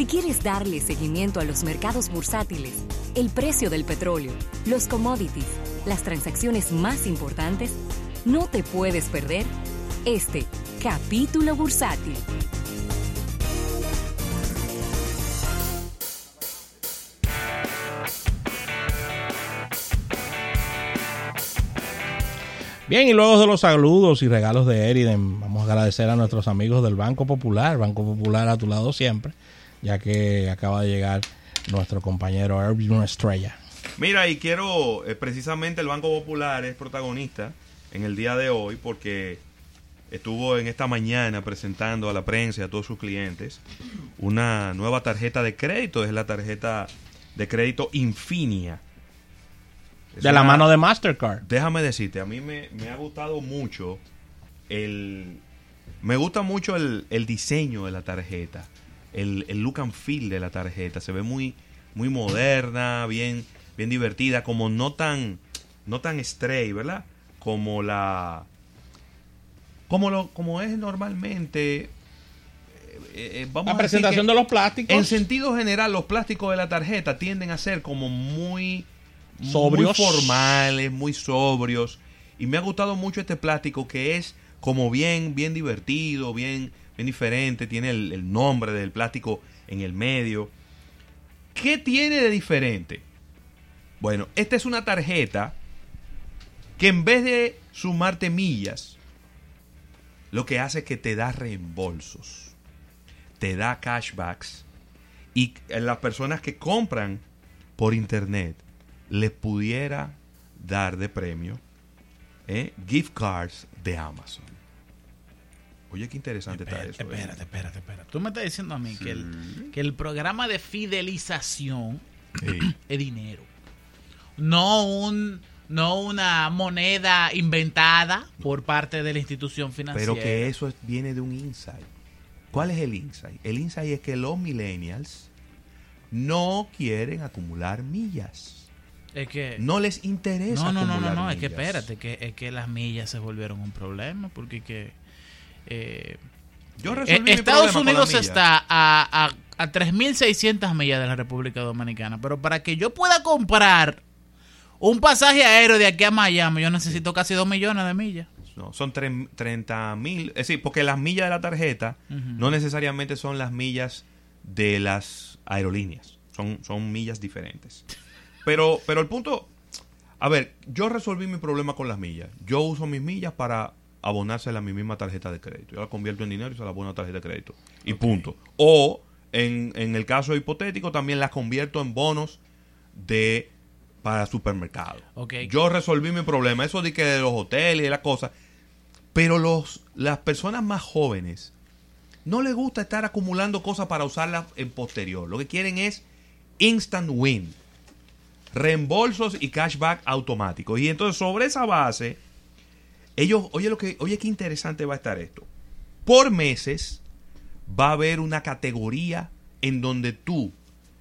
Si quieres darle seguimiento a los mercados bursátiles, el precio del petróleo, los commodities, las transacciones más importantes, no te puedes perder este capítulo bursátil. Bien, y luego de los saludos y regalos de Eriden, vamos a agradecer a nuestros amigos del Banco Popular, Banco Popular a tu lado siempre, ya que acaba de llegar nuestro compañero Erwin Estrella. Mira, y quiero, eh, precisamente el Banco Popular es protagonista en el día de hoy porque estuvo en esta mañana presentando a la prensa y a todos sus clientes una nueva tarjeta de crédito, es la tarjeta de crédito Infinia. Es De la mano de Mastercard. Déjame decirte, a mí me, me ha gustado mucho el... Me gusta mucho el, el diseño de la tarjeta, el, el look and feel de la tarjeta. Se ve muy, muy moderna, bien, bien divertida, como no tan, no tan stray, ¿verdad? Como la... Como, lo, como es normalmente... eh, eh, vamos La a presentación que de los plásticos. En sentido general, los plásticos de la tarjeta tienden a ser como muy Sobrios. muy formales, muy sobrios. Y me ha gustado mucho este plástico que es como bien, bien divertido, bien, diferente. Tiene el, el nombre del plástico en el medio. ¿Qué tiene de diferente? Bueno, esta es una tarjeta que en vez de sumarte millas, lo que hace es que te da reembolsos, te da cashbacks y las personas que compran por internet les pudiera dar de premio eh, gift cards de Amazon. Oye, qué interesante está Espérate, eso. ¿eh? espérate, espérate, espérate. Tú me estás diciendo a mí que, el, que el programa de fidelización Sí. es dinero. No un no una moneda inventada por parte de la institución financiera. Pero que eso es- viene de un insight. ¿Cuál es el insight? El insight es que los millennials no quieren acumular millas. es que No les interesa no, no, no, no, no, es que espérate, que es que las millas se volvieron un problema porque que eh, Yo eh, resolví mi Estados Unidos está a, a, a 3.600 millas de la República Dominicana, pero para que yo pueda comprar un pasaje aéreo de aquí a Miami, yo necesito casi 2 millones de millas. No, son tre- 30 mil. Es decir, porque las millas de la tarjeta no necesariamente son las millas de las aerolíneas. Son, son millas diferentes. Pero, pero el punto. A ver, yo resolví mi problema con las millas. Yo uso mis millas para abonárselas a mi misma tarjeta de crédito. Yo la convierto en dinero y se la abono a tarjeta de crédito. Y punto. O, en, en el caso hipotético, también las convierto en bonos de para supermercado. Ok. Yo resolví mi problema. Eso de que de los hoteles y de las cosas. Pero los, las personas más jóvenes no les gusta estar acumulando cosas para usarlas en posterior. Lo que quieren es instant win. Reembolsos y cashback automáticos. Y entonces sobre esa base, ellos, oye lo que, oye qué interesante va a estar esto. Por meses va a haber una categoría en donde tú,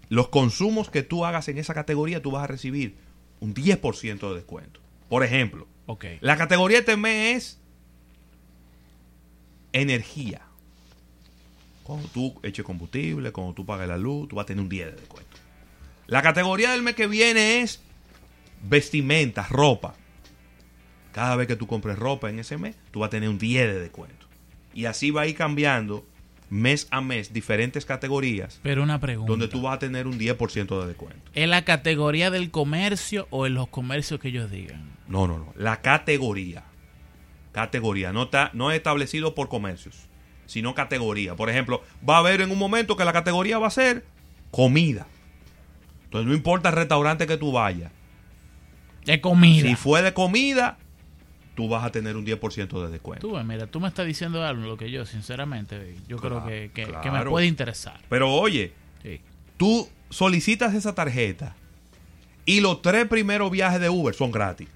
los consumos que tú hagas en esa categoría, tú vas a recibir un 10% de descuento. Por ejemplo, Ok. la categoría de este mes es energía. Cuando tú eches combustible, cuando tú pagues la luz, tú vas a tener un 10 de descuento. La categoría del mes que viene es vestimenta, ropa. Cada vez que tú compres ropa en ese mes, tú vas a tener un 10 de descuento. Y así va a ir cambiando mes a mes diferentes categorías Pero una pregunta. donde tú vas a tener un 10% de descuento. ¿En la categoría del comercio o en los comercios que ellos digan? No, no, no. La categoría. Categoría. No está no es establecido por comercios, sino categoría. Por ejemplo, va a haber en un momento que la categoría va a ser comida. Entonces no importa el restaurante que tú vayas. De comida. Si fue de comida, tú vas a tener un 10% de descuento. Tú, mira, tú me estás diciendo algo lo que yo, sinceramente, yo Claro, creo que, que- que me puede interesar. Pero oye, Sí. tú solicitas esa tarjeta y los tres primeros viajes de Uber son gratis.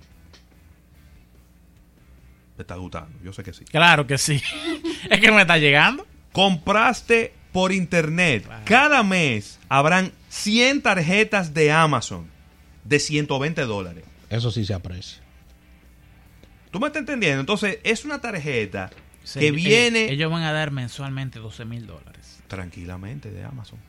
¿Te está gustando? Yo sé que sí. Claro que sí. es que me está llegando. compraste por internet, cada mes habrán 100 tarjetas de Amazon de 120 dólares. Eso sí se aprecia. ¿Tú me estás entendiendo? Entonces, es una tarjeta Sí, que eh, viene ellos van a dar mensualmente 12 mil dólares. tranquilamente de Amazon.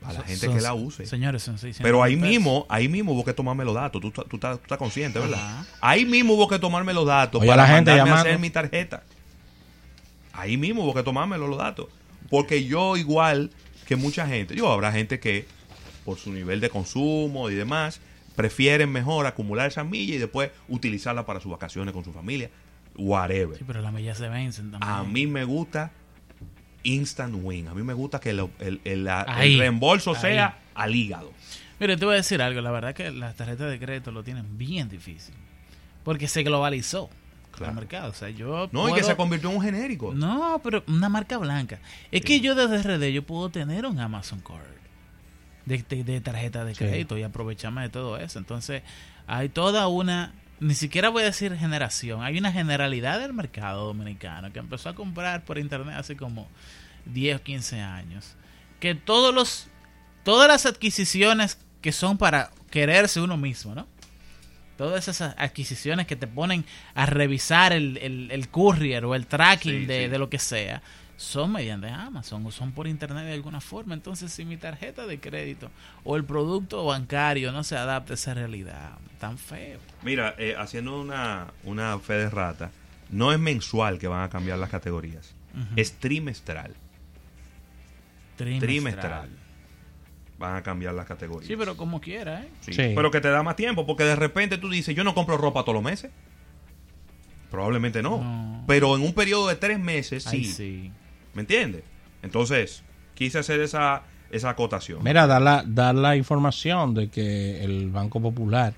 Para la gente son- que la use. Señores, son 600 Pero ahí pesos. mismo, ahí mismo hubo que tomarme los datos. Tú, tú, tú estás, tú estás consciente, ¿verdad? Ajá. Ahí mismo hubo que tomarme los datos Oye, para la gente mandarme a hacer mi tarjeta. Ahí mismo hubo que tomarme los datos. Porque yo, igual que mucha gente, yo habrá gente que, por su nivel de consumo y demás, prefieren mejor acumular esas millas y después utilizarlas para sus vacaciones con su familia. Whatever. Sí, pero las millas se vencen también. A mí me gusta instant win. A mí me gusta que el, el- el reembolso ahí. sea al hígado. Mire, te voy a decir algo. La verdad que las tarjetas de crédito lo tienen bien difícil. Porque se globalizó Claro. el mercado. O sea, yo No, y que se convirtió en un genérico. No, pero una marca blanca. Es que yo desde RD yo puedo tener un Amazon Card de, de- de tarjeta de Sí. crédito y aprovecharme de todo eso. Entonces, hay toda una, ni siquiera voy a decir generación, hay una generalidad del mercado dominicano que empezó a comprar por internet hace como 10 o 15 años. Que todos los, todas las adquisiciones que son para quererse uno mismo, ¿no? Todas esas adquisiciones que te ponen a revisar el, el, el courier o el tracking Sí, de, sí. de lo que sea, son mediante Amazon o son por internet de alguna forma. Entonces, si mi tarjeta de crédito o el producto bancario no se adapta a esa realidad, tan feo. Mira, eh, haciendo una, una fe de rata, no es mensual que van a cambiar las categorías. Es trimestral. Trimestral. Trimestral. Van a cambiar las categorías. Sí, pero como quiera, ¿eh? Sí, Sí. Pero que te da más tiempo, porque de repente tú dices, yo no compro ropa todos los meses. Probablemente no. No. Pero en un periodo de tres meses, Ay, sí. sí. ¿Me entiendes? Entonces, quise hacer esa, esa acotación. Mira, dar la, dar la información de que el Banco Popular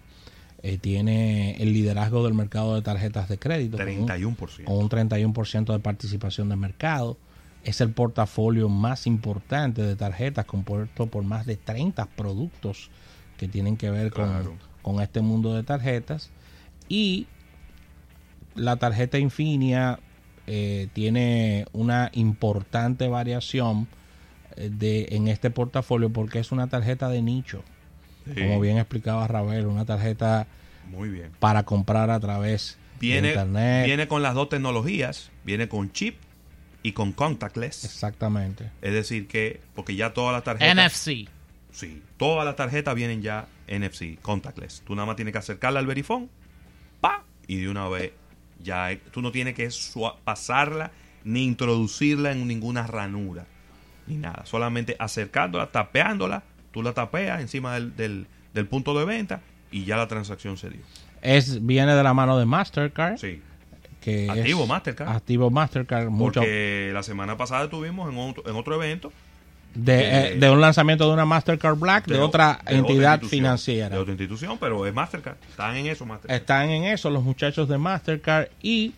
eh, tiene el liderazgo del mercado de tarjetas de crédito. con un- 31%. Con un 31% de participación de mercado. Es el portafolio más importante de tarjetas compuesto por más de 30 productos que tienen que ver con, Claro. con este mundo de tarjetas. Y la tarjeta Infinia eh, tiene una importante variación eh, de, en este portafolio porque es una tarjeta de nicho. Sí. Como bien explicaba Ravel, una tarjeta Muy bien. para comprar a través de Viene, internet. viene con las dos tecnologías. Viene con chip y con contactless. Exactamente. Es decir, que, porque ya todas las tarjetas. NFC. Sí, todas las tarjetas vienen ya NFC, contactless. Tú nada más tienes que acercarla al verifón, pa, y de una vez ya tú no tienes que pasarla ni introducirla en ninguna ranura ni nada. Solamente acercándola, tapeándola, tú la tapeas encima del, del, del punto de venta y ya la transacción se dio. Es, viene de la mano de Mastercard. Sí, Que es- Activo Mastercard. Activo Mastercard. Mucho porque la semana pasada tuvimos en otro, en otro evento de, eh, de un lanzamiento de una Mastercard Black de, otra de entidad financiera. De otra institución, pero es Mastercard. Están en eso, Mastercard. Están en eso los muchachos de Mastercard y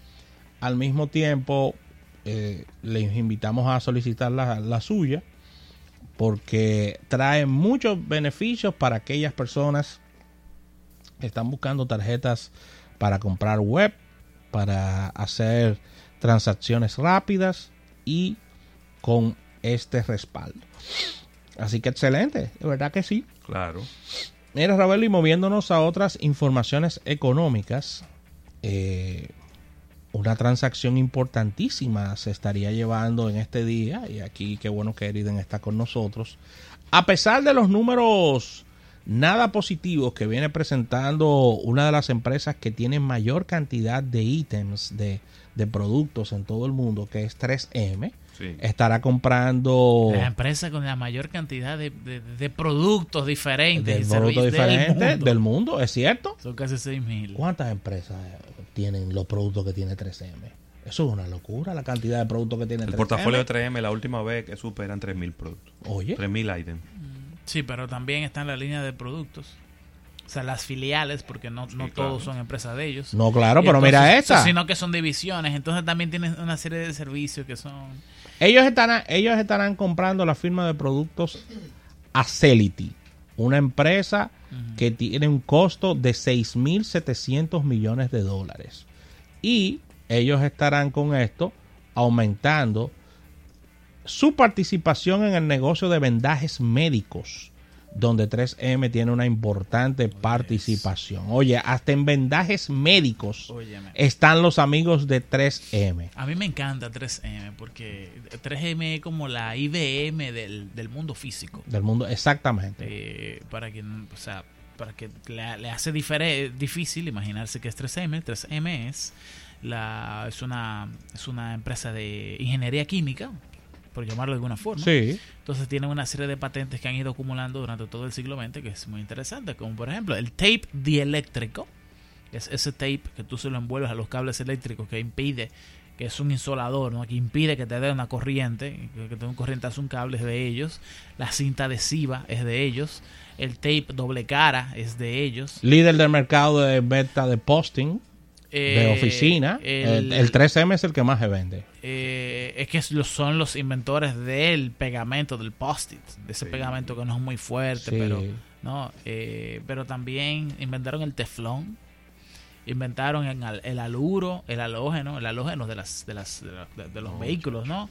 al mismo tiempo eh, les invitamos a solicitar la, la suya porque trae muchos beneficios para aquellas personas que están buscando tarjetas para comprar web, para hacer transacciones rápidas y con este respaldo. Así que excelente, de verdad que sí. Claro. Mira, Ravel, y moviéndonos a otras informaciones económicas, eh, una transacción importantísima se estaría llevando en este día, y aquí qué bueno que Eriden está con nosotros. A pesar de los números nada positivos que viene presentando una de las empresas que tiene mayor cantidad de ítems, de, de productos en todo el mundo, que es 3M, Sí. estará comprando La empresa con la mayor cantidad de, de- de productos diferentes. de productos del diferentes mundo. del mundo, ¿es cierto? Son casi 6 mil. ¿Cuántas empresas tienen los productos que tiene 3M? Eso es una locura, la cantidad de productos que tiene El 3M. portafolio de 3M la última vez que superan 3.000 productos. Oye, 3.000 items. Sí, pero también está en la línea de productos. O sea, las filiales, porque no, no claro. todos son empresas de ellos. no, claro, Y pero mira esta. Sino que son divisiones. Entonces también tienen una serie de servicios que son... Ellos estarán, ellos estarán comprando la firma de productos Acelity, una empresa que tiene un costo de 6.700 millones de dólares. Y ellos estarán con esto aumentando su participación en el negocio de vendajes médicos donde 3M tiene una importante participación. Oye, hasta en vendajes médicos Óyeme. están los amigos de 3M. A mí me encanta 3M porque 3M es como la IBM del, del mundo físico. Del mundo, exactamente. Eh, para quien, o sea, para que le, le hace difícil imaginarse que es 3M. 3M es la es una es una empresa de ingeniería química, por llamarlo de alguna forma. Sí, Entonces tienen una serie de patentes que han ido acumulando durante todo el siglo XX que es muy interesante, como por ejemplo el tape dieléctrico, que es ese tape que tú se lo envuelves a los cables eléctricos que impide, que es un insolador, ¿no? que impide que te dé una corriente, que te dé un corrientazo un cable es de ellos, la cinta adhesiva es de ellos, el tape doble cara es de ellos. líder del mercado de venta de posting, de Eh, oficina. El, el 3M es el que más se vende. Eh, es que los- son los inventores del pegamento, del post-it, de ese Sí. pegamento que no es muy fuerte, Sí. pero no, eh, pero también inventaron el teflón, inventaron el, el aluro, el halógeno, el halógeno de las de las de, la- de- los vehículos, ¿no?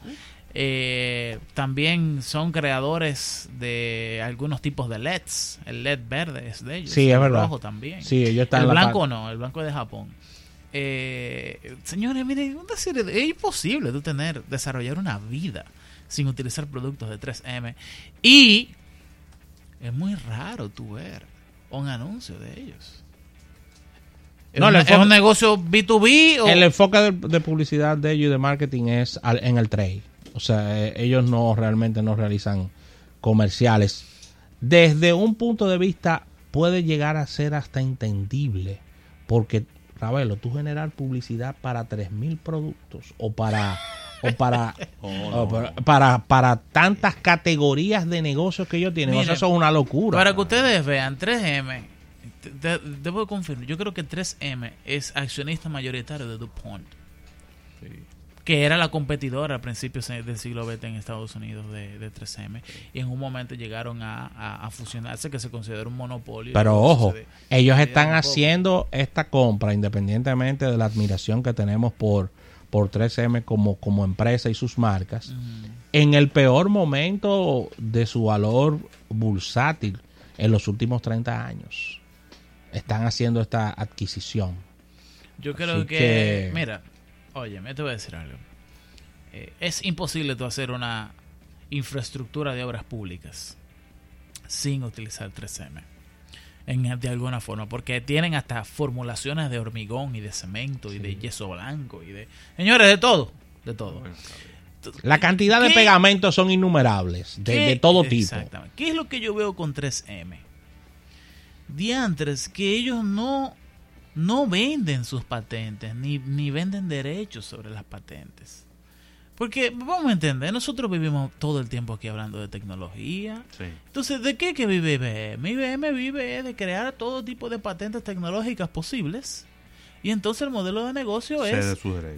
Eh, también son creadores de algunos tipos de LEDs, el LED verde es de ellos, Sí, es el verdad. rojo también. Sí, ellos están El blanco no, el blanco es de Japón. Eh, señores, miren, una serie de- es imposible tú tener, desarrollar una vida sin utilizar productos de 3M. Y es muy raro tú ver un anuncio de ellos. ¿Es, No, el es enfoque- un negocio B2B o El enfoque de, de publicidad de ellos y de marketing es al- en el trade. O sea, eh, ellos no realmente no realizan comerciales. Desde un punto de vista puede llegar a ser hasta entendible. Porque, Ravelo, tú generar publicidad para 3.000 productos o para... O para, Oh, no. para, para, para tantas categorías de negocios que ellos tienen. O sea, Mire, eso es una locura. Para que ustedes vean, 3M, te- te- debo confirmar, yo creo que 3M es accionista mayoritario de DuPont. Que era la competidora a principios del siglo XX en Estados Unidos de, de 3M y en un momento llegaron a, a- a fusionarse que se considera un monopolio Pero ojo, ellos están haciendo esta compra independientemente de la admiración que tenemos por, por 3M como, como empresa y sus marcas, en el peor momento de su valor bursátil en los últimos 30 años. Están haciendo esta adquisición. yo creo que- mira oye me te voy a decir algo Eh, es imposible tú hacer una infraestructura de obras públicas sin utilizar 3M en, de alguna forma porque tienen hasta formulaciones de hormigón y de cemento y de yeso blanco y de señores de todo de todo La cantidad de pegamentos son innumerables, de, de todo tipo. Exactamente. ¿Qué es lo que yo veo con 3M? Diantres, que ellos no, no venden sus patentes, ni, ni venden derechos sobre las patentes. Porque, vamos a entender, nosotros vivimos todo el tiempo aquí hablando de tecnología. Sí. Entonces, ¿de qué que vive IBM? IBM vive de crear todo tipo de patentes tecnológicas posibles. Y entonces el modelo de negocio es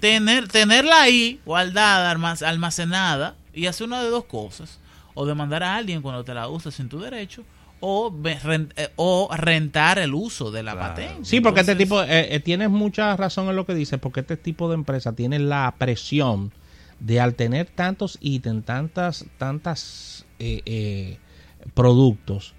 tener, tenerla ahí, guardada, almac- almacenada, y hacer una de dos cosas. O demandar a alguien cuando te la usas sin tu derecho, o, eh, o rentar el uso de la Claro. patente. Sí, porque este tipo, eh, eh, tienes mucha razón en lo que dices, porque este tipo de empresa tiene la presión de al tener tantos ítems, tantas, tantas eh, eh, productos,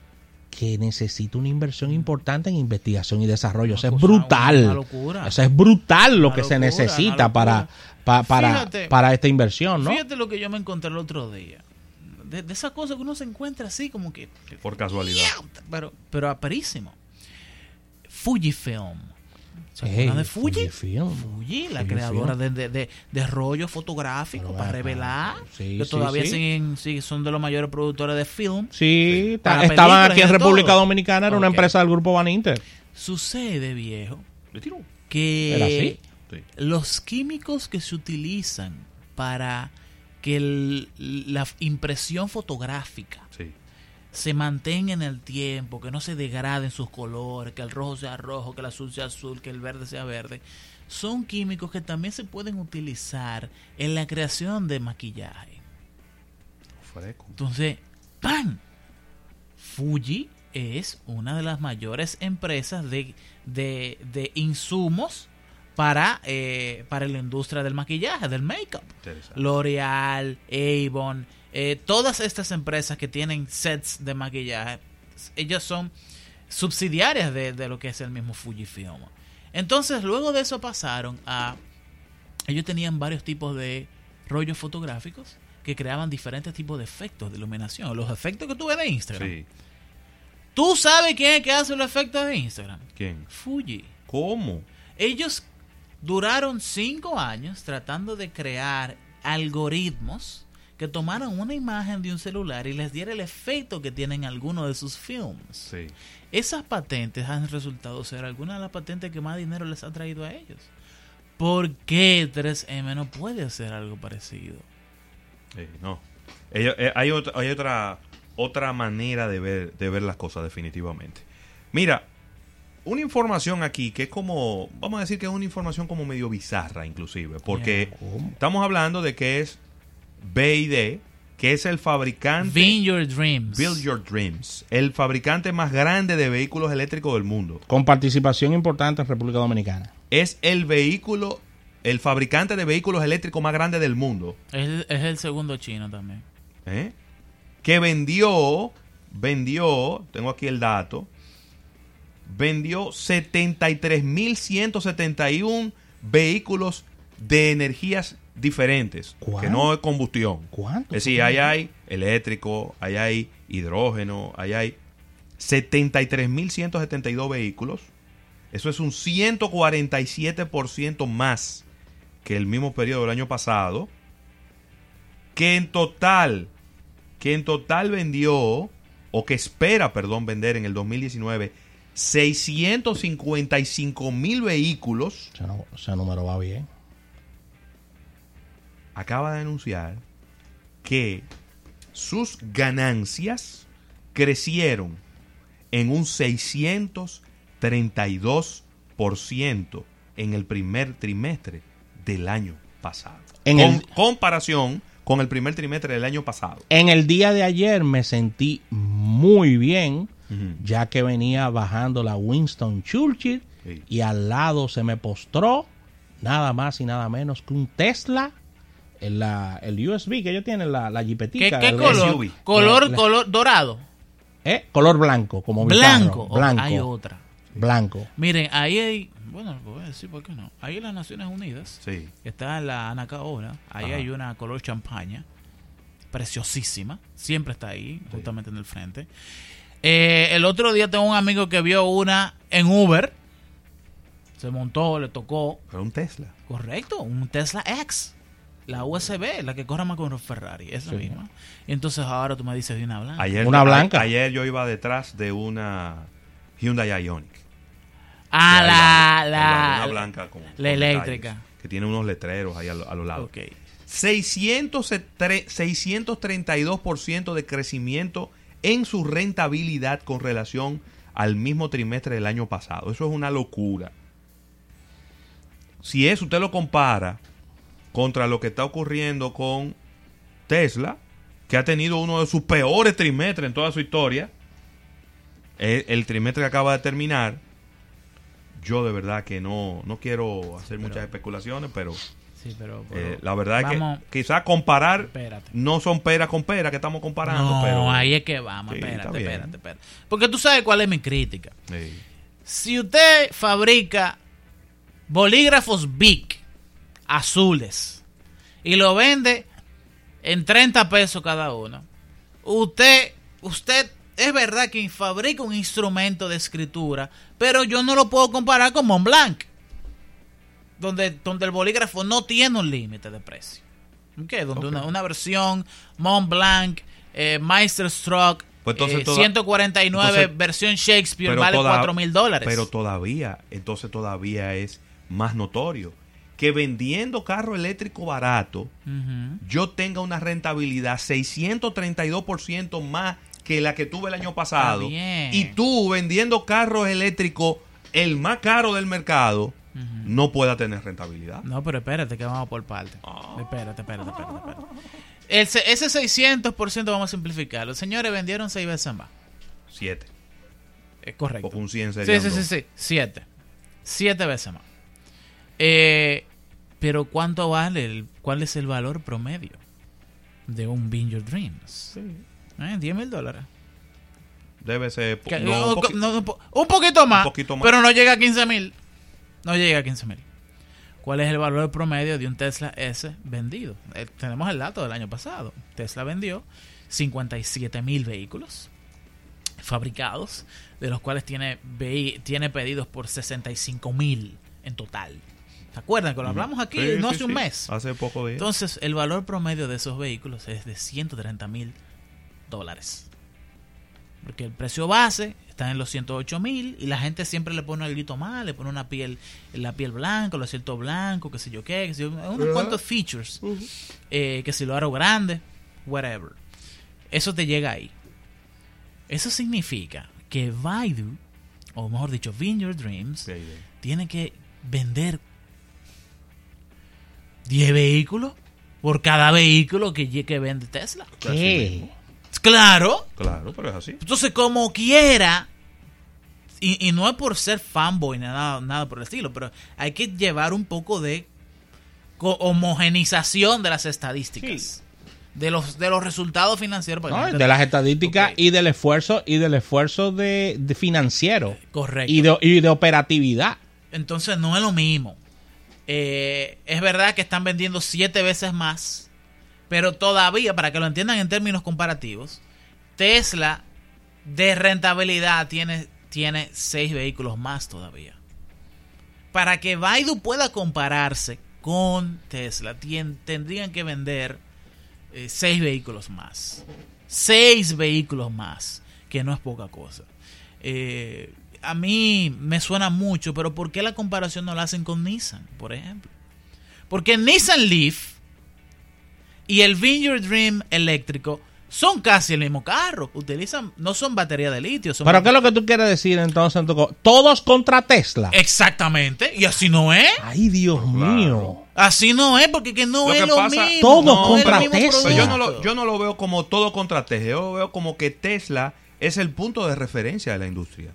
que necesita una inversión importante en investigación y desarrollo. O sea, es Mm. brutal. una locura. O sea, es brutal lo Una que se necesita para, para, Fíjate. para esta inversión, ¿no? Fíjate lo que yo me encontré el otro día. De, de esa cosa que uno se encuentra así como que... Por casualidad. Pero, pero aparísimo. Fujifilm. ¿Se Ey, acuerdan de Fuji? Fujifilm. Fuji, la Fujifilm. creadora de, de, de, de rollo fotográfico Pero para revelar. Sí, que sí, todavía sí. siguen, sí, son de los mayores productores de film. Sí, estaban aquí en República todo. Dominicana, era una empresa del grupo Van Inter. Sucede, viejo, que ¿Era así? Sí. los químicos que se utilizan para que el- la impresión fotográfica Sí. se mantenga en el tiempo, que no se degraden sus colores, que el rojo sea rojo, que el azul sea azul, que el verde sea verde, son químicos que también se pueden utilizar en la creación de maquillaje. Freco. Entonces, ¡pam! Fuji es una de las mayores empresas de, de, de insumos para, eh, para la industria del maquillaje, del make-up. L'Oreal, Avon, eh, todas estas empresas que tienen sets de maquillaje ellas son subsidiarias de, de lo que es el mismo Fujifilm. Entonces, luego de eso pasaron a... Ellos tenían varios tipos de rollos fotográficos que creaban diferentes tipos de efectos de iluminación. Los efectos que tú ves de Instagram. Sí. ¿Tú sabes quién es que hace los efectos de Instagram? ¿Quién? Fuji. ¿Cómo? Ellos duraron cinco años tratando de crear algoritmos que tomaran una imagen de un celular y les diera el efecto que tienen algunos de sus films. Sí. Esas patentes han resultado ser algunas de las patentes que más dinero les ha traído a ellos. ¿Por qué 3M no puede hacer algo parecido? No. Ellos- eh, hay otra, hay otra, otra manera de ver, de ver las cosas, definitivamente. Mira, una información aquí que es como, vamos a decir que es una información como medio bizarra, inclusive, porque ¿Cómo? estamos hablando de que es BID, que es el fabricante. Being Your Dreams. Build Your Dreams, el fabricante más grande de vehículos eléctricos del mundo. Con participación importante en República Dominicana. Es el vehículo, el fabricante de vehículos eléctricos más grande del mundo. Es, es el segundo chino también. ¿eh? que vendió, vendió, tengo aquí el dato, vendió 73.171 vehículos de energías diferentes, ¿Cuánto? que no es combustión. ¿Cuánto? Es decir, ahí hay eléctrico, ahí hay hidrógeno, ahí hay 73.172 vehículos. Eso es un 147% más que el mismo periodo del año pasado. Que en total, que en total vendió, o que espera, perdón, vender en el 2019, 655 mil vehículos. Ese, no- ese número va bien. acaba de anunciar que sus ganancias crecieron en un 632% en el primer trimestre del año pasado. En Con el- comparación con el primer trimestre del año pasado. En el día de ayer me sentí muy bien, Ya que venía bajando la Winston Churchill Sí. y al lado se me postró nada más y nada menos que un Tesla, el, la- el USB que ellos tienen, la, la ¿Qué, jipetica. qué el- color? SUV. Color, La- la- color dorado. eh, color blanco, como mi Blanco. Blanco. Hay otra. Blanco. Miren, ahí hay, bueno, lo voy a decir por qué no. Ahí en las Naciones Unidas Sí. está la Anacaona, ahí Ajá. hay una color champaña, preciosísima, siempre está ahí, justamente en el frente. Eh, el otro día tengo un amigo que vio una en Uber, se montó, le tocó, Pero un Tesla. correcto, un Tesla X, la USB, la que corre más con los Ferrari, esa Sí. misma. Y entonces ahora tú me dices de una blanca. Ayer, Una blanca. ayer yo iba detrás de una Hyundai Ioniq. ah, la, la, una blanca con- la con eléctrica. detalles, que tiene unos letreros ahí a, lo- a los lados. Ok. 603 632% de crecimiento en su rentabilidad con relación al mismo trimestre del año pasado. Eso es una locura. Si eso usted lo compara contra lo que está ocurriendo con Tesla, que ha tenido uno de sus peores trimestres en toda su historia, el, el trimestre que acaba de terminar, yo de verdad que no, no quiero hacer muchas especulaciones, pero Sí, pero, pero- eh, la verdad vamos- es que quizás comparar Espérate. no son pera con pera que estamos comparando, No, pero ahí es que vamos. Sí, espérate, espérate, espérate. Porque tú sabes cuál es mi crítica. Sí. Si usted fabrica bolígrafos Bic azules y lo vende en 30 pesos cada uno, usted, usted es verdad que fabrica un instrumento de escritura, pero yo no lo puedo comparar con Montblanc, donde, donde el bolígrafo no tiene un límite de precio. ¿Ok? Donde. Una, una versión Montblanc, eh, Meisterstruck, Pues entonces eh, toda- 149 entonces- versión Shakespeare vale toda- 4 mil dólares. Pero todavía, entonces todavía es más notorio que vendiendo carro eléctrico barato, yo tenga una rentabilidad 632% más que la que tuve el año pasado. Y tú vendiendo carros eléctricos el más caro del mercado, no pueda tener rentabilidad. No, pero espérate, que vamos por parte. Ah. Espérate, espérate, espérate. espérate. El se- ese 600% vamos a simplificarlo. Los señores vendieron 6 veces más. Siete. Es correcto. Porque un 100 Sí, serían sí, sí, dos. sí. 7. 7 veces más. Eh, pero ¿cuánto vale? el- ¿Cuál es el valor promedio de un Bean Your Dreams? Sí. Eh, 10 mil dólares. Debe ser. Que- no, un un, poqui- no, un po- un poquito más, poquito más. pero no llega a 15 mil. No llega a 15 mil. ¿Cuál es el valor promedio de un Tesla S vendido? Eh, tenemos el dato del año pasado. Tesla vendió 57 mil vehículos fabricados, de los cuales tiene, tiene pedidos por 65 mil en total. ¿Se acuerdan que lo hablamos aquí Sí, no sí, hace un sí. mes? Hace poco. Entonces, el valor promedio de esos vehículos es de 130 mil dólares. Porque el precio base está en los 108 mil y la gente siempre le pone algo más, le pone una piel, la piel blanca, los asientos blancos, qué sé yo qué, qué sé yo, unos cuantos features, eh, que si lo aro grande, whatever. Eso te llega ahí. Eso significa que Baidu, o mejor dicho, Vineyard Dreams, tiene que vender 10 vehículos por cada vehículo que, que vende Tesla. Mismo. Claro. Claro, pero es así. Entonces, como quiera, y, y no es por ser fanboy ni nada, nada por el estilo, pero hay que llevar un poco de homogenización de las estadísticas. De los, de los resultados financieros. para No, de las estadísticas y del esfuerzo y del esfuerzo de, de financiero Correcto. y de, y de operatividad. Entonces no es lo mismo. Eh, es verdad que están vendiendo siete veces más, pero todavía, para que lo entiendan en términos comparativos, Tesla de rentabilidad tiene, tiene seis vehículos más todavía. Para que Baidu pueda compararse con Tesla, tendrían que vender eh, seis vehículos más. Seis vehículos más, que no es poca cosa. Eh, a mí me suena mucho, pero ¿por qué la comparación no la hacen con Nissan, por ejemplo? Porque Nissan Leaf y el Vineyard Dream eléctrico son casi el mismo carro. Utilizan, no son batería de litio. Son Pero ¿qué es lo que tú quieres decir entonces? en tu co- Todos contra Tesla. Exactamente. Y así no es. Ay, Dios mío. Así no es, porque que no Lo es que lo pasa- mismo. Todos no contra mismo Tesla. Yo no, lo, yo no lo veo como todo contra Tesla. Yo lo veo como que Tesla es el punto de referencia de la industria.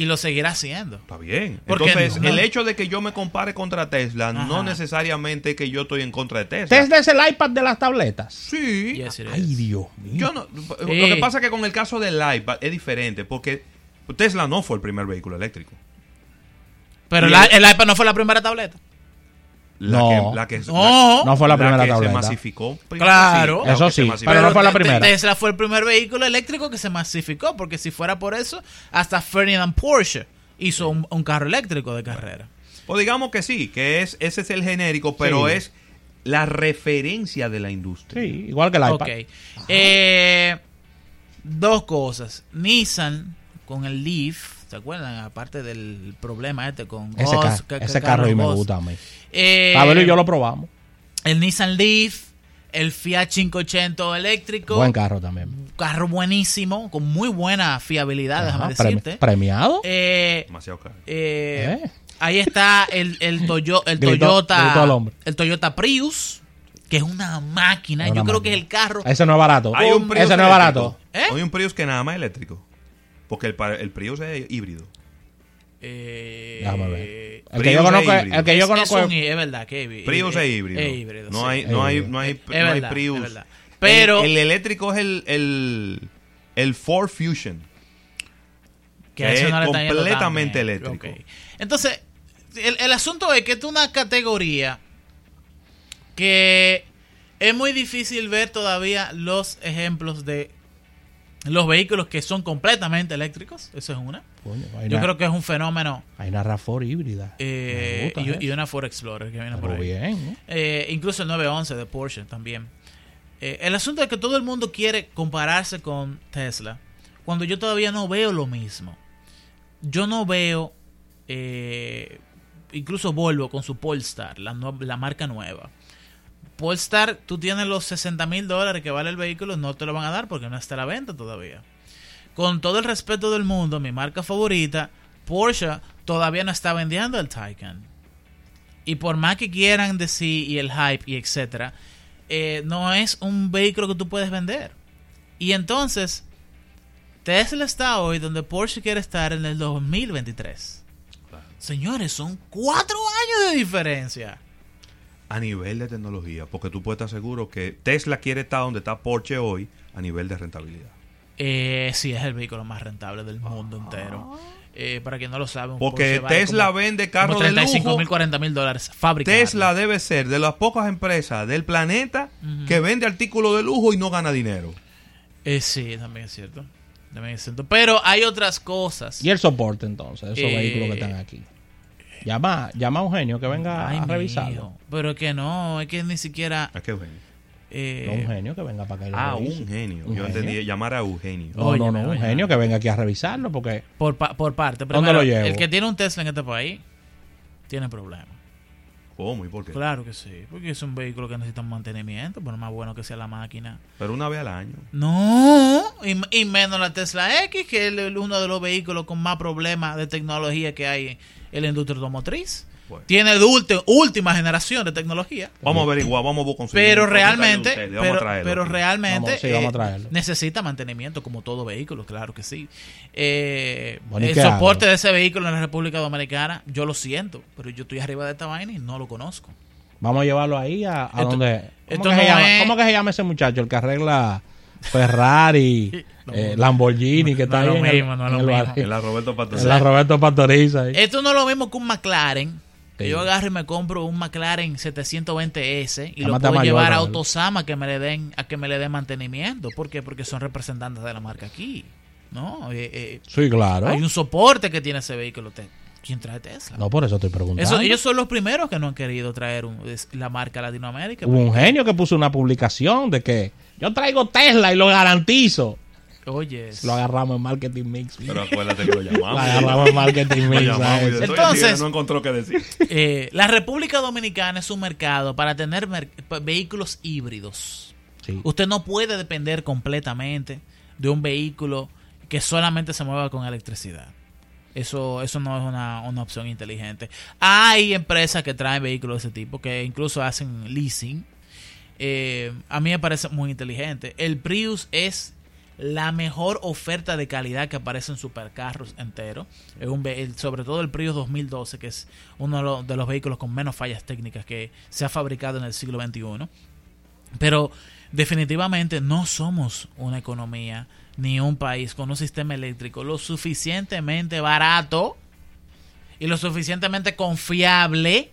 Y lo seguirá haciendo. Está bien. ¿Por qué Entonces, no? el hecho de que yo me compare contra Tesla Ajá. no necesariamente que yo estoy en contra de Tesla. Tesla es el iPad de las tabletas. Sí. Yes, Ay. Dios mío. Yo no, Lo que pasa es que con el caso del iPad es diferente porque Tesla no fue el primer vehículo eléctrico. Pero el iPad no fue la primera tableta. La No. que, la que, No. No fue la la primera que tableta. se masificó. Claro. la Eso sí, masificó. Pero no fue la primera. Tesla fue el primer vehículo eléctrico que se masificó, porque si fuera por eso, hasta Ferdinand Porsche hizo un, un carro eléctrico de carrera. O digamos que sí, que es ese es el genérico, pero Sí. es la referencia de la industria. Sí, igual que el iPad. Ok. Eh, dos cosas. Nissan con el Leaf, ¿se acuerdan? Aparte del problema este con Ese, Ghost, ca- que- que ese carro ahí me gusta a mí. Eh, Pablo y yo lo probamos. El Nissan Leaf, el Fiat 580 eléctrico. Buen carro también. carro buenísimo, con muy buena fiabilidad, Ajá, déjame premi- decirte. ¿Premiado? Eh, Demasiado caro. eh, Eh. Ahí está el, el, Toyo- el Gritó- Toyota. gritó el Toyota Prius, que es una máquina. Es Yo creo que es el carro. Ese no es barato. Hay un Prius Ese no es barato. ¿Eh? Hay un Prius que nada más es eléctrico. Porque el, Prius es híbrido. Eh, Déjame ver. El que Prius yo es conozco, híbrido. el que yo es- conozco es, es- un es verdad que es híbrido. Prius es híbrido. Es híbrido, no, sí. hay, no, hay, no hay, Es no hay verdad, Prius. es verdad. Pero- el, el eléctrico es el, el, el Ford Fusion. que es no completamente eléctrico. Entonces, el, el asunto es que es una categoría que es muy difícil ver todavía los ejemplos de los vehículos que son completamente eléctricos. Eso es una. Coño, Yo creo que es un fenómeno. Hay una RAV4 híbrida. eh, y, y una Ford Explorer que viene por ahí. bien, ¿eh? Eh, incluso el 911 de Porsche también. Eh, el asunto es que todo el mundo quiere compararse con Tesla cuando yo todavía no veo lo mismo. Yo no veo, eh, incluso Volvo con su Polestar, la, la marca nueva. Polestar, tú tienes los 60 mil dólares que vale el vehículo, no te lo van a dar porque no está a la venta todavía. Con todo el respeto del mundo, mi marca favorita, Porsche, todavía no está vendiendo el Taycan. Y por más que quieran decir y el hype y etcétera, eh, no es un vehículo que tú puedes vender. Y entonces, Tesla está hoy donde Porsche quiere estar en el 2023. Señores, son cuatro años de diferencia. A nivel de tecnología. Porque tú puedes estar seguro que Tesla quiere estar donde está Porsche hoy a nivel de rentabilidad. Eh, sí, es el vehículo más rentable del mundo entero. Eh, para quien no lo sabe, un Porque Porsche vale Tesla como- vende carros de 35 lujo. mil, 40 mil dólares. Fábrica. Tesla debe ser de las pocas empresas del planeta que vende artículos de lujo y no gana dinero. Eh, sí, también es cierto. También es cierto. Pero hay otras cosas. Y el soporte entonces, esos Eh, vehículos que están aquí. Llama, llama a un genio que venga Ay, a revisarlo. Pero que no, es que ni siquiera. ¿A qué genio? eh, No, un genio que venga para lo Ah, revise. un genio. Un Yo genio. entendí llamar a Eugenio. No, no, Óyeme, no, un genio que venga aquí a revisarlo porque por, pa- por parte. ¿Dónde Primero, lo llevo? el que tiene un Tesla en este país tiene problemas. ¿Cómo y por qué? Claro que sí, porque es un vehículo que necesita un mantenimiento, por más bueno que sea la máquina. Pero una vez al año. No, y, y menos la Tesla X, que es uno de los vehículos con más problemas de tecnología que hay en la industria automotriz. Bueno. Tiene de ulti- última generación de tecnología. Vamos a averiguar, vamos a conseguir. Pero realmente, ustedes, vamos a pero, traerlo pero realmente Vamos, sí, vamos a eh, necesita mantenimiento como todo vehículo, claro que sí. Eh, Bueno, ¿y el soporte hago? de ese vehículo en la República Dominicana, yo lo siento, pero yo estoy arriba de esta vaina y no lo conozco. vamos a llevarlo ahí a, a Esto- donde... ¿Cómo, esto que no se llama, es- cómo que se llama ese muchacho? El que arregla Ferrari, No. eh, Lamborghini, que No está es lo el- no es en lo el mismo. barrio. En la Roberto Pastoriza. la Roberto Pastoriza ahí. Esto no es lo mismo que un McLaren. Que Sí. yo agarro y me compro un McLaren 720S y lo puedo Mayor, llevar a. Autosama que me le den a que me le den mantenimiento. ¿Por qué? Porque son representantes de la marca aquí. ¿No? Eh, eh, Sí, claro. Hay un soporte que tiene ese vehículo. ¿Quién trae Tesla? No, por eso estoy preguntando. Eso, ellos son los primeros que no han querido traer un- la marca Latinoamérica. Hubo un genio que puso una publicación de que yo traigo Tesla y lo garantizo. Oye, Lo agarramos en Marketing Mix. Pero acuérdate que lo Lo llamamos. agarramos en Marketing Lo Mix. Entonces- no encontró qué decir. eh, la República Dominicana es un mercado para tener mer- vehículos híbridos. Sí. Usted no puede depender completamente de un vehículo que solamente se mueva con electricidad. Eso, eso no es una, una opción inteligente. Hay empresas que traen vehículos de ese tipo, que incluso hacen leasing. Eh, a mí me parece muy inteligente. El Prius es la mejor oferta de calidad que aparece en supercarros enteros. Sobre todo el Prius 2012, que es uno de los vehículos con menos fallas técnicas que se ha fabricado en el siglo XXI. Pero definitivamente no somos una economía ni un país con un sistema eléctrico lo suficientemente barato y lo suficientemente confiable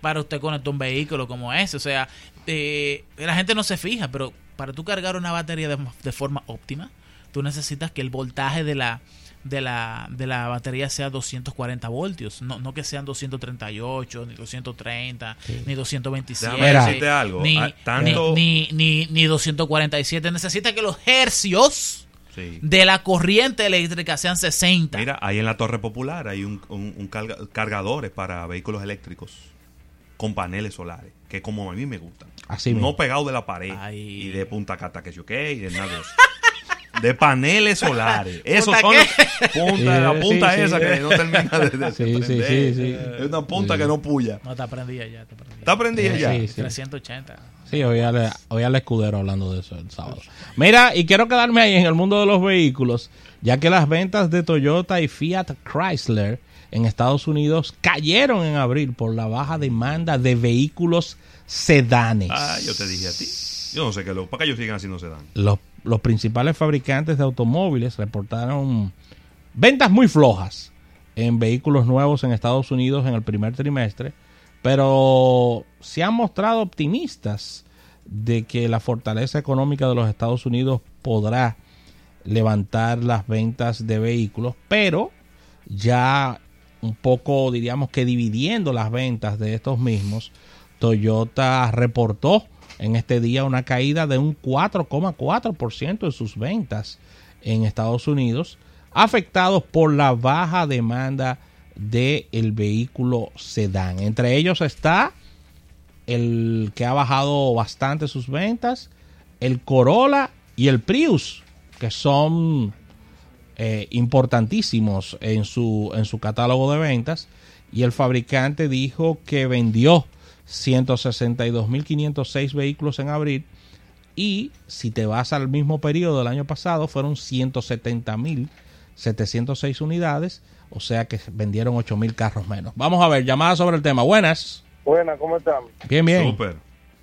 para usted conectar un vehículo como ese. O sea, eh, la gente no se fija, pero para tú cargar una batería de, de forma óptima, tú necesitas que el voltaje de la de la, de la batería sea 240 voltios, no, no que sean 238, ni 230, ni 227, Déjame algo. ni, Ah, tanto- ni, ni, ni 247. Necesita que los hercios Sí. de la corriente eléctrica sean 60. Mira, ahí en la Torre Popular hay un, un- un carga- cargadores para vehículos eléctricos con paneles solares, que como a mí me gustan. Así no mismo. pegado de la pared Ay. y de punta cata que yo qué y de nada de eso. De paneles solares. Esos ¿Punta son punta, la punta sí, esa sí. que no termina de, de Sí, sí, prender. sí, sí. Es una punta Sí. que no puya. No, te prendida ya, te prendida. ¿Está prendida Sí, ya? sí. 380. Sí, hoy al, hoy al escudero hablando de eso el sábado. Mira, y quiero quedarme ahí en el mundo de los vehículos, ya que las ventas de Toyota y Fiat Chrysler en Estados Unidos cayeron en abril por la baja demanda de vehículos sedanes. Ah, yo te dije a ti. Yo no sé qué lo. ¿Para qué ellos sigan así no se dan? Los, los principales fabricantes de automóviles reportaron ventas muy flojas en vehículos nuevos en Estados Unidos en el primer trimestre, pero se han mostrado optimistas de que la fortaleza económica de los Estados Unidos podrá levantar las ventas de vehículos, pero ya un poco diríamos que dividiendo las ventas de estos mismos, Toyota reportó en este día una caída de un 4,4% en sus ventas en Estados Unidos, afectados por la baja demanda del vehículo sedán. Entre ellos está el que ha bajado bastante sus ventas, el Corolla y el Prius, que son eh, importantísimos en su, en su catálogo de ventas. Y el fabricante dijo que vendió 162.506 vehículos en abril. Y si te vas al mismo periodo del año pasado, fueron 170.706 unidades. O sea que vendieron 8.000 carros menos. Vamos a ver, llamada sobre el tema. Buenas. Buenas, ¿cómo están? Bien, bien. Súper.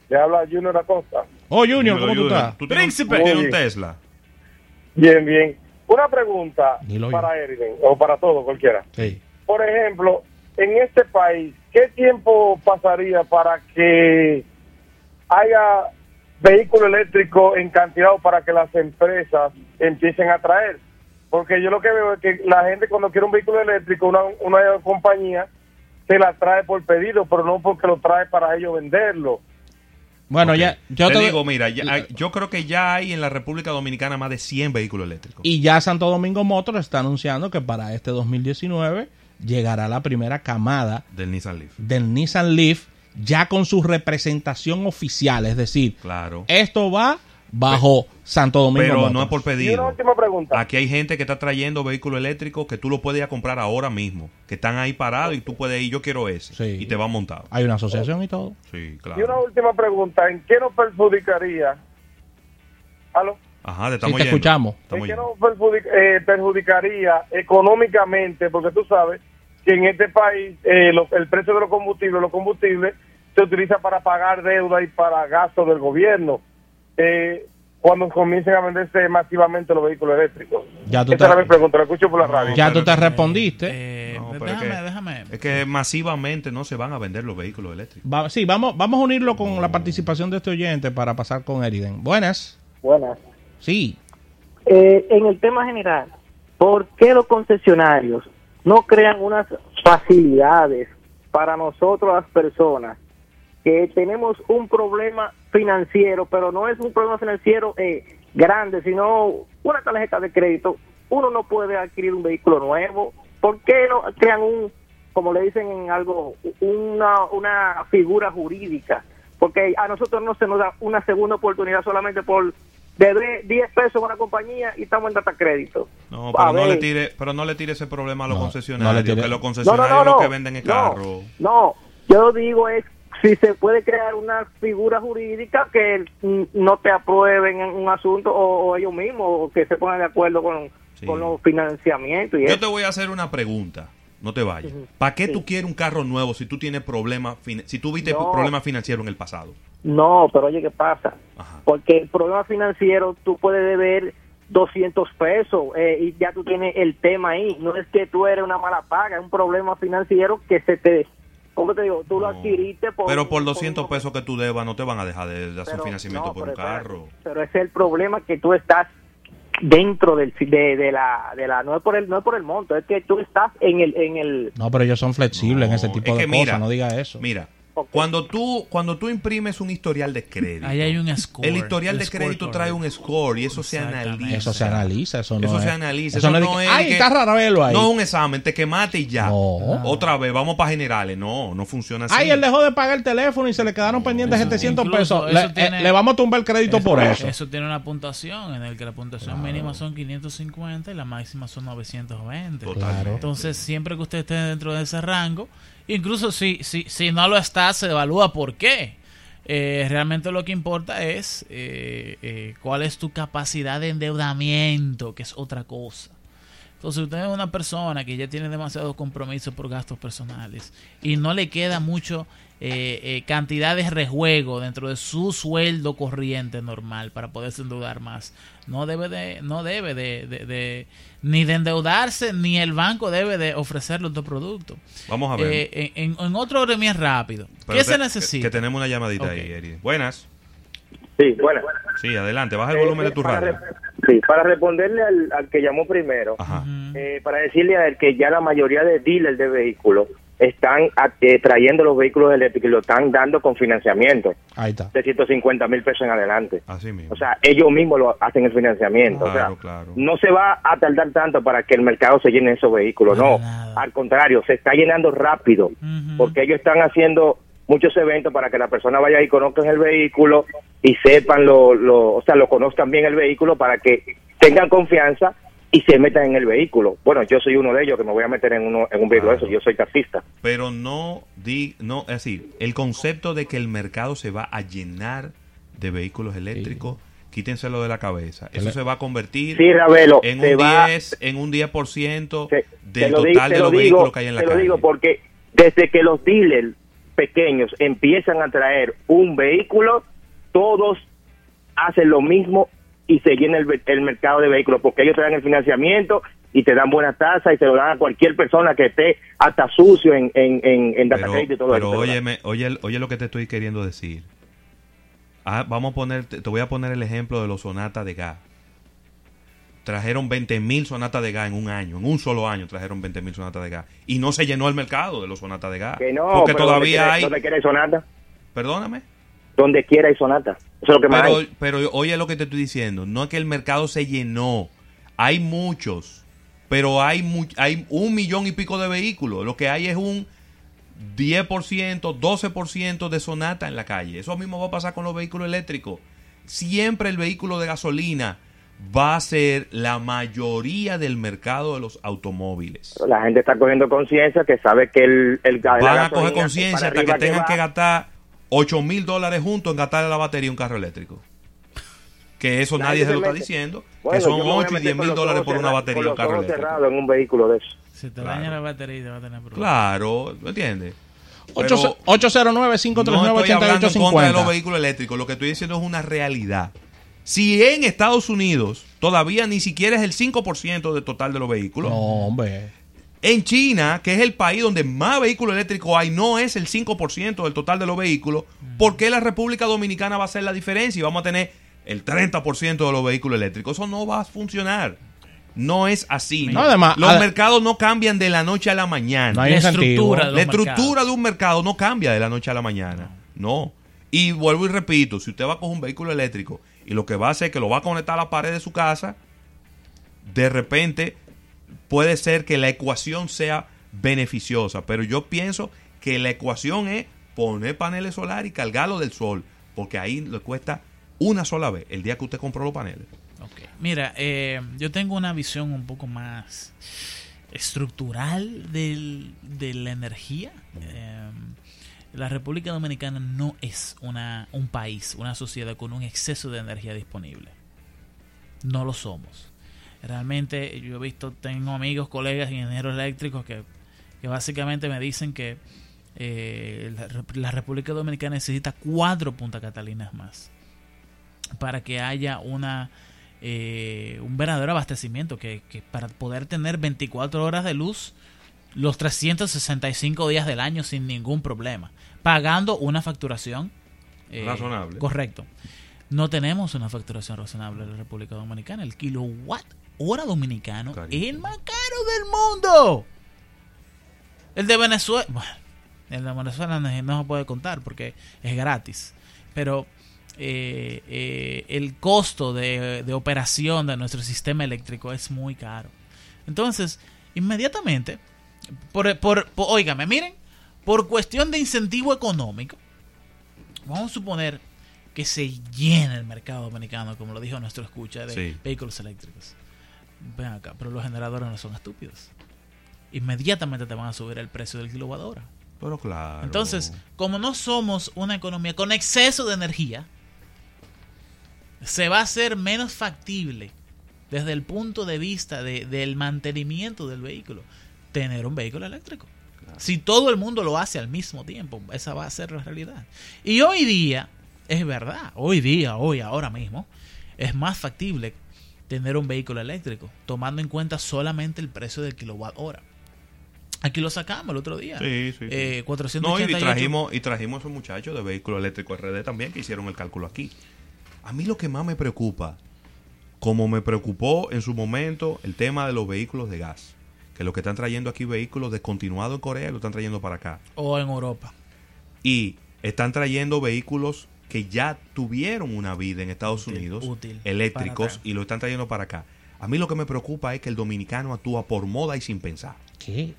Le habla Junior Acosta. Oh, Junior, ¿cómo tú estás? ¿Tú tienes, Príncipe. tú tienes un. Tesla? Bien, bien. Una pregunta para Eriden, o para todo, cualquiera. Sí. Por ejemplo, en este país, ¿qué tiempo pasaría para que haya vehículo eléctrico en cantidad para que las empresas empiecen a traer? Porque yo lo que veo es que la gente cuando quiere un vehículo eléctrico, una, una compañía se la trae por pedido, pero no porque lo trae para ellos venderlo. Bueno, ya, yo te te- digo, mira, ya yo creo que ya hay en la República Dominicana más de 100 vehículos eléctricos. Y ya Santo Domingo Motor está anunciando que para este 2019 llegará la primera camada del Nissan Leaf. del Nissan Leaf ya con su representación oficial. Es decir, Claro. esto va bajo Santo Domingo Pero Motors. no es por Y una pedido. última pregunta. Aquí hay gente que está trayendo vehículos eléctricos que tú lo puedes ir a comprar ahora mismo. Que están ahí parados y tú puedes ir, yo quiero ese. Sí. Y te va montado. Hay una asociación y todo. Sí, Y una claro. última pregunta, ¿en qué nos perjudicaría? ¿Aló? Ajá, te Sí, estamos te oyendo. escuchamos. Estamos ¿En qué nos perjudic- eh, perjudicaría económicamente? Porque tú sabes que en este país eh, lo- el precio de los combustibles, los combustibles se utiliza para pagar deuda y para gastos del gobierno. Eh, cuando comiencen a venderse masivamente los vehículos eléctricos. Ya tú Esa te- era mi pregunta, la escucho por la radio. Ya pero- tú te respondiste. Eh, No, pero déjame, es que, déjame. Es que masivamente no se van a vender los vehículos eléctricos. Va- sí, vamos, vamos a unirlo con la participación de este oyente para pasar con Eriden. Buenas. Buenas. Sí. Eh, en el tema general, ¿por qué los concesionarios no crean unas facilidades para nosotros las personas que tenemos un problema financiero, pero no es un problema financiero eh, grande, sino una tarjeta de crédito? Uno no puede adquirir un vehículo nuevo. ¿Por qué no crean un, como le dicen en algo, una, una figura jurídica? Porque a nosotros no se nos da una segunda oportunidad solamente por deber 10 pesos a una compañía y estamos en data crédito. No, A pero no, le tire, pero no le tire ese problema a los No, concesionarios. no Que los concesionarios no, que venden no, carro. No, yo digo es si se puede crear una figura jurídica que no te aprueben en un asunto o, o ellos mismos o que se pongan de acuerdo con, Sí. con los financiamientos y Yo eso. te voy a hacer una pregunta. No te vayas. ¿Para qué tú quieres un carro nuevo si tú tienes problemas, si tú viste No. problemas financieros en el pasado? No, pero oye, ¿qué pasa? Ajá. Porque el problema financiero tú puedes deber 200 pesos eh, y ya tú tienes el tema ahí. No es que tú eres una mala paga, es un problema financiero que se te... ¿Cómo te digo? Tú lo No. adquiriste por... Pero por un- 200 un- pesos que tú debas no te van a dejar de, de hacer pero- financiamiento no, por un carro. Pero ese es el problema que tú estás dentro del de, de la de la no es por el no es por el monto es que tú estás en el en el No, pero ellos son flexibles en ese tipo es de cosas. no diga eso. Mira, Cuando tú cuando tú imprimes un historial de crédito, Ahí hay un score. el historial el de crédito trae un score y eso se analiza. Eso se analiza, eso no Eso es. se analiza. Eso, no es, no Ay, que- está raro verlo ahí. No es un examen, te quemaste y ya. No. Otra vez, vamos para generales. No, no funciona así. Ay, él dejó de pagar el teléfono y se le quedaron pendientes Eso- 700 incluso pesos. Le, eso tiene- eh, le vamos a tumbar el crédito por eso. Eso tiene una puntuación en el que la puntuación mínima son 550 y la máxima son 920. Totalmente. Entonces, siempre que usted esté dentro de ese rango, incluso si, si, si no lo está, se evalúa por qué. Eh, realmente lo que importa es eh, eh, cuál es tu capacidad de endeudamiento, que es otra cosa. Entonces, usted es una persona que ya tiene demasiado compromiso por gastos personales y no le queda mucho eh, eh, cantidad de rejuego dentro de su sueldo corriente normal para poderse endeudar más. No debe de, no debe de, de- de- ni de endeudarse, ni el banco debe de ofrecerle otro producto. Vamos a ver. Eh, en, en otro orden bien rápido. Pero ¿Qué te- se necesita? Que, que tenemos una llamadita Ok. ahí, Eri. Buenas. Sí, bueno. Sí, adelante. Baja el volumen de tu para, radio. sí, para responderle al, al que llamó primero, eh, para decirle a él que ya la mayoría de dealers de vehículos están eh, trayendo los vehículos eléctricos y lo están dando con financiamiento Ahí está. de 150 mil pesos en adelante. Así mismo. O sea, ellos mismos lo hacen el financiamiento. Claro, o sea, claro. no se va a tardar tanto para que el mercado se llene esos vehículos. No, al contrario, se está llenando rápido porque ellos están haciendo muchos eventos para que la persona vaya y conozcan el vehículo y sepan lo, lo, o sea, lo conozcan bien el vehículo para que tengan confianza y se metan en el vehículo. Bueno, yo soy uno de ellos que me voy a meter en, uno, en un vehículo de Claro. esos, yo soy taxista. Pero no, di, no, es decir, el concepto de que el mercado se va a llenar de vehículos eléctricos, quítenselo de la cabeza. Eso se va a convertir Sí, Ravelo, en se un va- 10, en un 10% Te- del te lo total te de lo los digo, vehículos que hay en la te calle. lo digo porque desde que los dealers pequeños empiezan a traer un vehículo, todos hacen lo mismo y se llene el, el mercado de vehículos, porque ellos te dan el financiamiento y te dan buenas tasas y se lo dan a cualquier persona que esté hasta sucio en, en, en, en data Pero, y todo pero eso. óyeme, oye, oye lo que te estoy queriendo decir. Ah, vamos a poner, te te voy a poner el ejemplo de los sonatas de gas. Trajeron 20 mil sonatas de gas en un año, en un solo año trajeron 20 mil sonatas de gas. Y no se llenó el mercado de los sonatas de gas. Que no, porque pero todavía hay... quiera, donde quiera hay sonata, Perdóname. donde quiera hay sonata. Eso es lo que más Pero, hay. pero oye lo que te estoy diciendo. No es que el mercado se llenó. Hay muchos. Pero hay, mu- hay un millón y pico de vehículos. Lo que hay es un 10%, 12% de sonata en la calle. Eso mismo va a pasar con los vehículos eléctricos. Siempre el vehículo de gasolina va a ser la mayoría del mercado de los automóviles. La gente está cogiendo conciencia que sabe que el, el Van a coger conciencia hasta que tengan que gastar 8 mil dólares juntos en gastarle la batería a un carro eléctrico. Que eso La nadie gente se lo se está diciendo. Bueno, que son yo me voy a 8 y meter 10 con mil dólares por una batería un carro eléctrico. en un vehículo de eso. Si te Claro. daña la batería, te va a tener problemas. Claro, ¿me entiendes? Ocho- Pero 809-539-8850. no estoy hablando en contra de los vehículos eléctricos. Lo que estoy diciendo es una realidad. Si en Estados Unidos todavía ni siquiera es el 5% del total de los vehículos, No, hombre. En China, que es el país donde más vehículos eléctricos hay, no es el 5% del total de los vehículos, ¿por qué la República Dominicana va a hacer la diferencia y vamos a tener el 30% de los vehículos eléctricos? Eso no va a funcionar. No es así. No, además- los mercados no cambian de la noche a la mañana. No hay La estructura de La estructura de un mercado no cambia de la noche a la mañana. No. Y vuelvo y repito, si usted va a coger un vehículo eléctrico y lo que va a hacer es que lo va a conectar a la pared de su casa, de repente puede ser que la ecuación sea beneficiosa. Pero yo pienso que la ecuación es poner paneles solares y cargarlo del sol. Porque ahí le cuesta una sola vez el día que usted compró los paneles. Ok. Mira, eh, yo tengo una visión un poco más estructural de la energía. Eh, la República Dominicana no es un país, una sociedad con un exceso de energía disponible. No lo somos. Realmente yo he visto, tengo amigos, colegas, ingenieros eléctricos que, que básicamente me dicen que eh, la, Rep- la República Dominicana necesita cuatro Punta Catalinas más para que haya una eh, un verdadero abastecimiento que, que para poder tener 24 horas de luz los 365 días del año sin ningún problema pagando una facturación eh, Razonable. correcto no tenemos una facturación razonable en la República Dominicana el kilowatt hora dominicano Carísimo. es el más caro del mundo el de Venezuela bueno, el de Venezuela no, no se puede contar porque es gratis pero eh, eh, el costo de, de operación de nuestro sistema eléctrico es muy caro. Entonces, inmediatamente, por, por, por- óigame, miren, por cuestión de incentivo económico, vamos a suponer que se llena el mercado dominicano, como lo dijo nuestro escucha, de Sí. vehículos eléctricos. Ven acá, pero los generadores no son estúpidos. Inmediatamente te van a subir el precio del kilowatt hora. Pero claro. Entonces, como no somos una economía con exceso de energía, se va a hacer menos factible desde el punto de vista de- del mantenimiento del vehículo tener un vehículo eléctrico. Si todo el mundo lo hace al mismo tiempo, esa va a ser la realidad. Y hoy día, es verdad, hoy día, hoy, ahora mismo, es más factible tener un vehículo eléctrico, tomando en cuenta solamente el precio del kilowatt hora. Aquí lo sacamos el otro día. Sí, sí, sí. Eh, No, y 488. trajimos, y trajimos a esos muchachos de Vehículo Eléctrico RD también que hicieron el cálculo aquí. A mí lo que más me preocupa, como me preocupó en su momento el tema de los vehículos de gas, que lo que están trayendo aquí vehículos descontinuados en Corea y lo están trayendo para acá. O en Europa. Y están trayendo vehículos que ya tuvieron una vida en Estados Útil, Unidos, útil, eléctricos, y lo están trayendo para acá. A mí lo que me preocupa es que el dominicano actúa por moda y sin pensar. ¿Qué?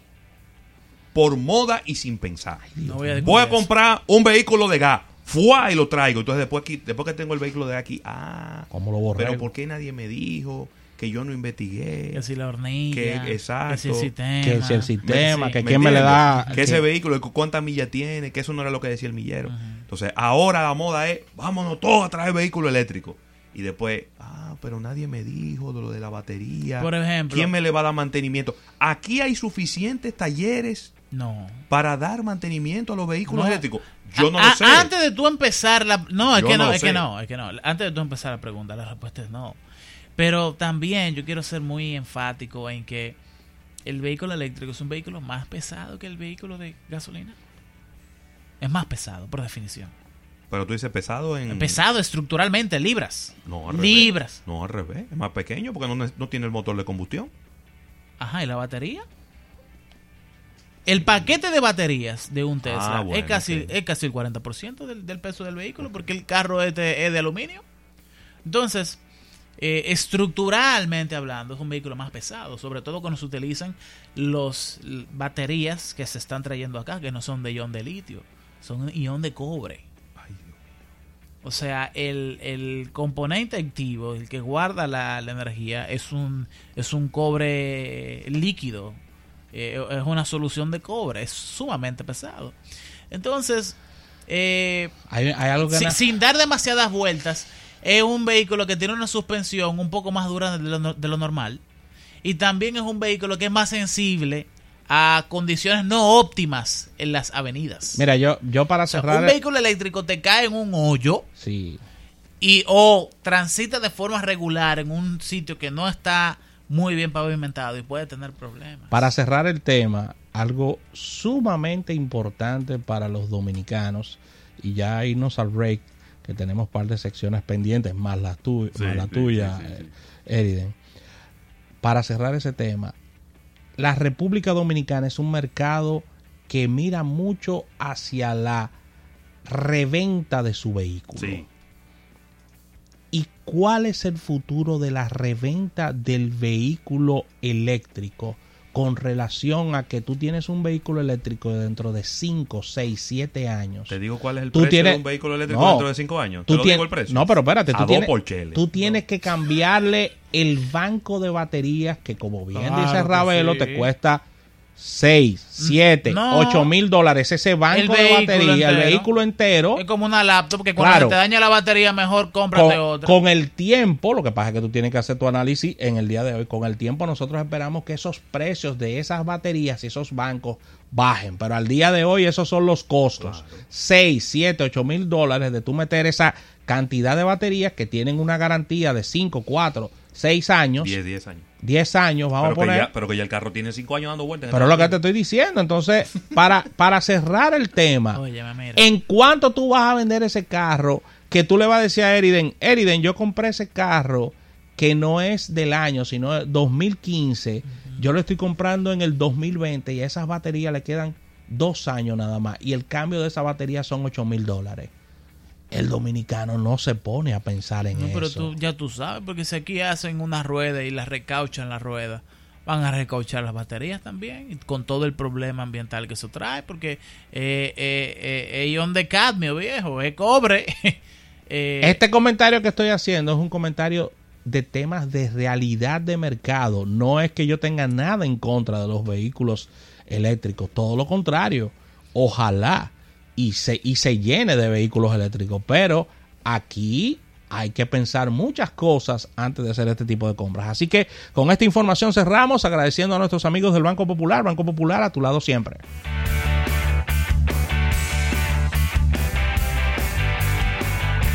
Por moda y sin pensar. No voy a Voy comprar un vehículo de gas. ¡Fua! Y lo traigo. Entonces, después, aquí, después que tengo el vehículo de aquí, ah, ¿Cómo lo borré? pero ¿por qué nadie me dijo que yo no investigué? Que si la hornilla. Que- Que si el exacto. sistema. Que si el sistema, Sí. que ¿Me quién me le da... Que ese vehículo, cuántas millas tiene, que eso no era lo que decía el millero. Entonces, ahora la moda es, vámonos todos a traer vehículo eléctrico. Y después, ah, pero nadie me dijo de lo de la batería. Por ejemplo. ¿Quién me le va a dar mantenimiento? Aquí hay suficientes talleres No. para dar mantenimiento a los vehículos No. eléctricos? Yo no A- lo sé. Antes de tú empezar la... No, es Yo que no es sé. que no, es que no. Antes de tú empezar la pregunta, la respuesta es no. Pero también yo quiero ser muy enfático en que el vehículo eléctrico es un vehículo más pesado que el vehículo de gasolina. Es más pesado, por definición. Pero tú dices pesado en... Pesado estructuralmente, libras. No, al revés. libras. No, al revés. Es más pequeño porque no, no tiene el motor de combustión. Ajá, ¿y la batería? El paquete de baterías de un Tesla Ah, bueno, es, casi, es casi el 40% del, del peso del vehículo porque el carro es de, es de aluminio. Entonces, eh, estructuralmente hablando, es un vehículo más pesado, sobre todo cuando se utilizan las baterías que se están trayendo acá, que no son de ion de litio, son ion de cobre. O sea, el, el componente activo, el que guarda la, la energía, es un, es un cobre líquido. Eh, es una solución de cobre. Es sumamente pesado. Entonces, eh, Hay, hay algo que... sin dar demasiadas vueltas, es un vehículo que tiene una suspensión un poco más dura de lo, no- de lo normal. Y también es un vehículo que es más sensible a condiciones no óptimas en las avenidas. Mira, yo, yo para O sea, cerrar... un vehículo eléctrico te cae en un hoyo Sí. y o transita de forma regular en un sitio que no está muy bien pavimentado y puede tener problemas. Para cerrar el tema, algo sumamente importante para los dominicanos, y ya irnos al break, que tenemos un par de secciones pendientes, más la, tu- Sí, más la tuya, sí, eh, Eriden. Para cerrar ese tema, la República Dominicana es un mercado que mira mucho hacia la reventa de su vehículo. ¿Y cuál es el futuro de la reventa del vehículo eléctrico con relación a que tú tienes un vehículo eléctrico dentro de 5, 6, 7 años? Te digo cuál es el Tú precio tienes- de un vehículo eléctrico No. dentro de 5 años. Tú ¿Te lo tienes- digo el precio? No, pero espérate, tú tienes, tú que cambiarle el banco de baterías que como bien Claro dice Ravelo sí. te cuesta 6, 7, No. 8 mil dólares ese El banco de batería, el vehículo entero. Es como una laptop que cuando Claro. se te daña la batería mejor cómprate con, otra. con el tiempo, lo que pasa es que tú tienes que hacer tu análisis en el día de hoy. Con el tiempo nosotros esperamos que esos precios de esas baterías y esos bancos bajen. Pero al día de hoy esos son los costos. 6, 7, 8 mil dólares de tú meter esa cantidad de baterías que tienen una garantía de 5, 4, 6 años, 10, 10, 10 años. vamos Pero a que, poner. ya, pero que ya el carro tiene 5 años dando vueltas. Pero el es lo que te estoy diciendo. Entonces, para, para cerrar el tema. ¿En cuánto tú vas a vender ese carro que tú le vas a decir a Eriden, Eriden, yo compré ese carro que no es del año, sino de 2015, yo lo estoy comprando en el 2020 y a esas baterías le quedan dos años nada más y el cambio de esa batería son 8 mil dólares. El dominicano no se pone a pensar en No, pero eso. tú, ya tú sabes, porque si aquí hacen una rueda y la recauchan la rueda, van a recauchar las baterías también, con todo el problema ambiental que eso trae, porque eh, eh, eh, ion de cadmio, viejo, es cobre. Eh, Este comentario que estoy haciendo es un comentario de temas de realidad de mercado. No es que yo tenga nada en contra de los vehículos eléctricos, todo lo contrario. Ojalá y se, y se llene de vehículos eléctricos, pero aquí hay que pensar muchas cosas antes de hacer este tipo de compras. Así que con esta información cerramos agradeciendo a nuestros amigos del Banco Popular. Banco Popular a tu lado siempre.